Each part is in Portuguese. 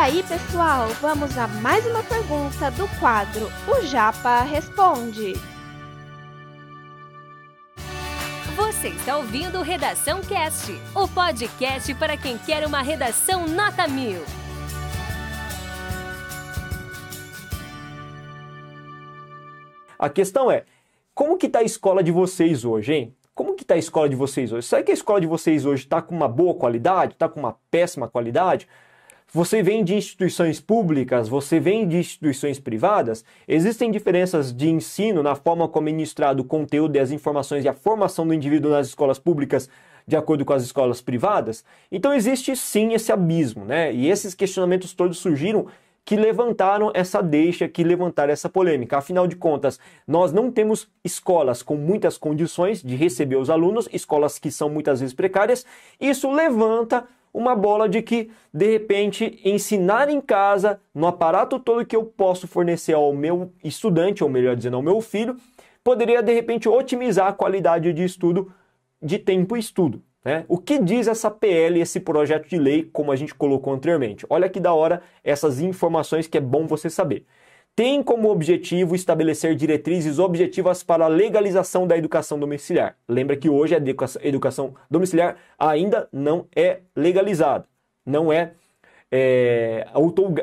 aí, pessoal, vamos a mais uma pergunta do quadro O Japa Responde. Você está ouvindo Redação Cast, o podcast para quem quer uma redação nota mil. A questão é, como que tá a escola de vocês hoje, hein? Como que tá a escola de vocês hoje? Será que a escola de vocês hoje está com uma boa qualidade? Está com uma péssima qualidade? Você vem de instituições públicas, você vem de instituições privadas? Existem diferenças de ensino na forma como é ministrado o conteúdo e as informações e a formação do indivíduo nas escolas públicas de acordo com as escolas privadas? Então existe sim esse abismo, né? E esses questionamentos todos surgiram que levantaram essa deixa, que levantaram essa polêmica. Afinal de contas, nós não temos escolas com muitas condições de receber os alunos, escolas que são muitas vezes precárias. Isso levanta uma bola de que, de repente, ensinar em casa, no aparato todo que eu posso fornecer ao meu estudante, ou melhor dizendo, ao meu filho, poderia, de repente, otimizar a qualidade de estudo, de tempo e estudo. Né? O que diz essa PL, esse projeto de lei, como a gente colocou anteriormente? Olha que da hora essas informações que é bom você saber. Tem como objetivo estabelecer diretrizes objetivas para a legalização da educação domiciliar. Lembra que hoje a educação domiciliar ainda não é legalizada, não é, é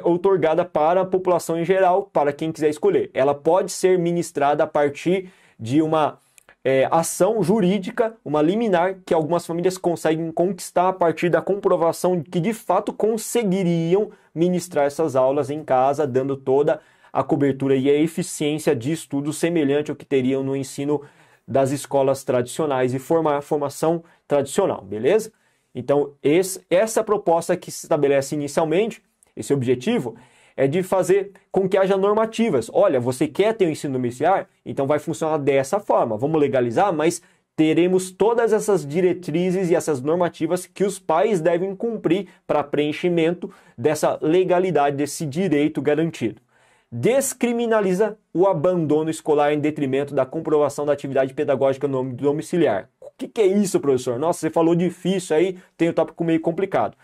outorgada para a população em geral, para quem quiser escolher. Ela pode ser ministrada a partir de uma é, ação jurídica, uma liminar, que algumas famílias conseguem conquistar a partir da comprovação que de fato conseguiriam ministrar essas aulas em casa, dando toda a cobertura e a eficiência de estudo semelhante ao que teriam no ensino das escolas tradicionais e forma, formação tradicional, beleza? Então, esse, essa proposta que se estabelece inicialmente, esse objetivo, é de fazer com que haja normativas. Olha, você quer ter o um ensino domiciliar? Então vai funcionar dessa forma. Vamos legalizar, mas teremos todas essas diretrizes e essas normativas que os pais devem cumprir para preenchimento dessa legalidade, desse direito garantido. Descriminaliza o abandono escolar em detrimento da comprovação da atividade pedagógica no domiciliar. O que, que é isso, professor? Nossa, você falou difícil aí, tem o um tópico meio complicado.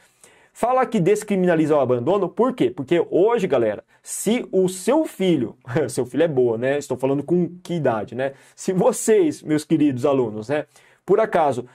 Fala que descriminaliza o abandono, por quê? Porque hoje, galera, se o seu filho, seu filho é boa, né? Estou falando com que idade, né? Se vocês, meus queridos alunos, né, por acaso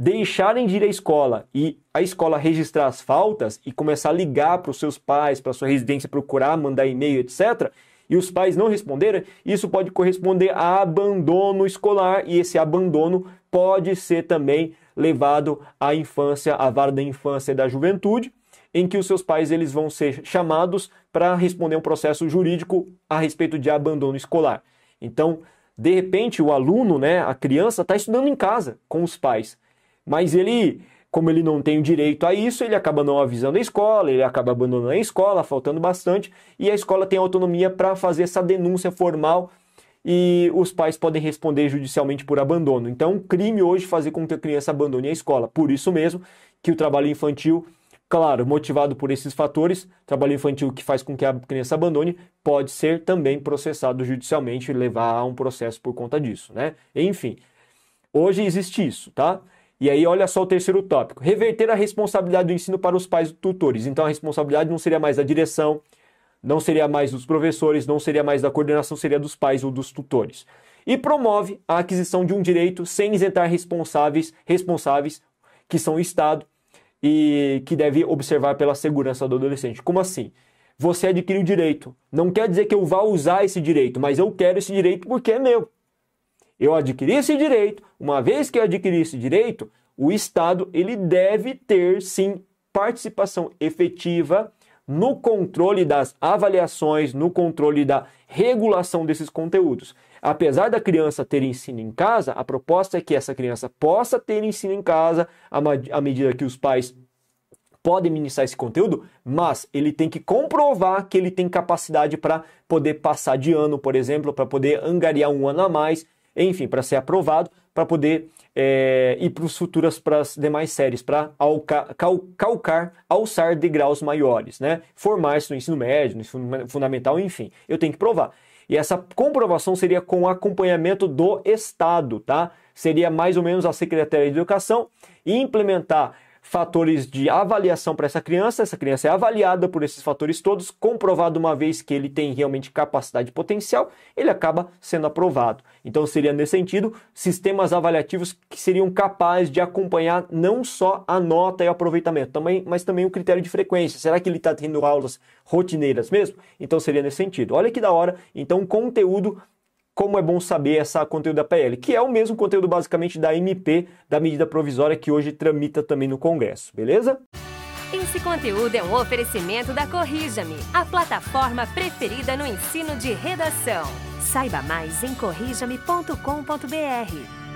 deixarem de ir à escola e a escola registrar as faltas e começar a ligar para os seus pais, para sua residência, procurar, mandar e-mail, etc., e os pais não responderem, isso pode corresponder a abandono escolar e esse abandono pode ser também levado à infância, à vara da infância e da juventude, em que os seus pais eles vão ser chamados para responder um processo jurídico a respeito de abandono escolar. Então, de repente, o aluno, né, a criança, está estudando em casa com os pais, mas ele, como ele não tem o direito a isso, ele acaba não avisando a escola, ele acaba abandonando a escola, faltando bastante, e a escola tem autonomia para fazer essa denúncia formal e os pais podem responder judicialmente por abandono. Então, um crime hoje fazer com que a criança abandone a escola. Por isso mesmo que o trabalho infantil, claro, motivado por esses fatores, trabalho infantil que faz com que a criança abandone, pode ser também processado judicialmente e levar a um processo por conta disso, né? Enfim, hoje existe isso, tá? E aí, olha só o terceiro tópico: reverter a responsabilidade do ensino para os pais e tutores. Então, a responsabilidade não seria mais da direção, não seria mais dos professores, não seria mais da coordenação, seria dos pais ou dos tutores. E promove a aquisição de um direito sem isentar responsáveis, responsáveis que são o Estado e que deve observar pela segurança do adolescente. Como assim? Você adquire o direito. Não quer dizer que eu vá usar esse direito, mas eu quero esse direito porque é meu. Eu adquiri esse direito, uma vez que eu adquiri esse direito, o Estado ele deve ter sim participação efetiva no controle das avaliações, no controle da regulação desses conteúdos. Apesar da criança ter ensino em casa, a proposta é que essa criança possa ter ensino em casa à medida que os pais podem ministrar esse conteúdo, mas ele tem que comprovar que ele tem capacidade para poder passar de ano, por exemplo, para poder angariar um ano a mais, enfim, para ser aprovado, para poder é, ir para as futuras, para as demais séries, para cal, calcar, alçar degraus maiores, né? Formar-se no ensino médio, no ensino fundamental, enfim. Eu tenho que provar. E essa comprovação seria com acompanhamento do Estado, tá? Seria mais ou menos a Secretaria de Educação implementar fatores de avaliação para essa criança, essa criança é avaliada por esses fatores todos, comprovado uma vez que ele tem realmente capacidade potencial, ele acaba sendo aprovado. Então seria nesse sentido sistemas avaliativos que seriam capazes de acompanhar não só a nota e o aproveitamento, também, mas também o critério de frequência. Será que ele está tendo aulas rotineiras mesmo? Então seria nesse sentido. Olha que da hora. Então conteúdo como é bom saber essa conteúdo da PL, que é o mesmo conteúdo basicamente da MP, da medida provisória que hoje tramita também no Congresso, beleza? Esse conteúdo é um oferecimento da Corrija-me, a plataforma preferida no ensino de redação. Saiba mais em corrijame.com.br.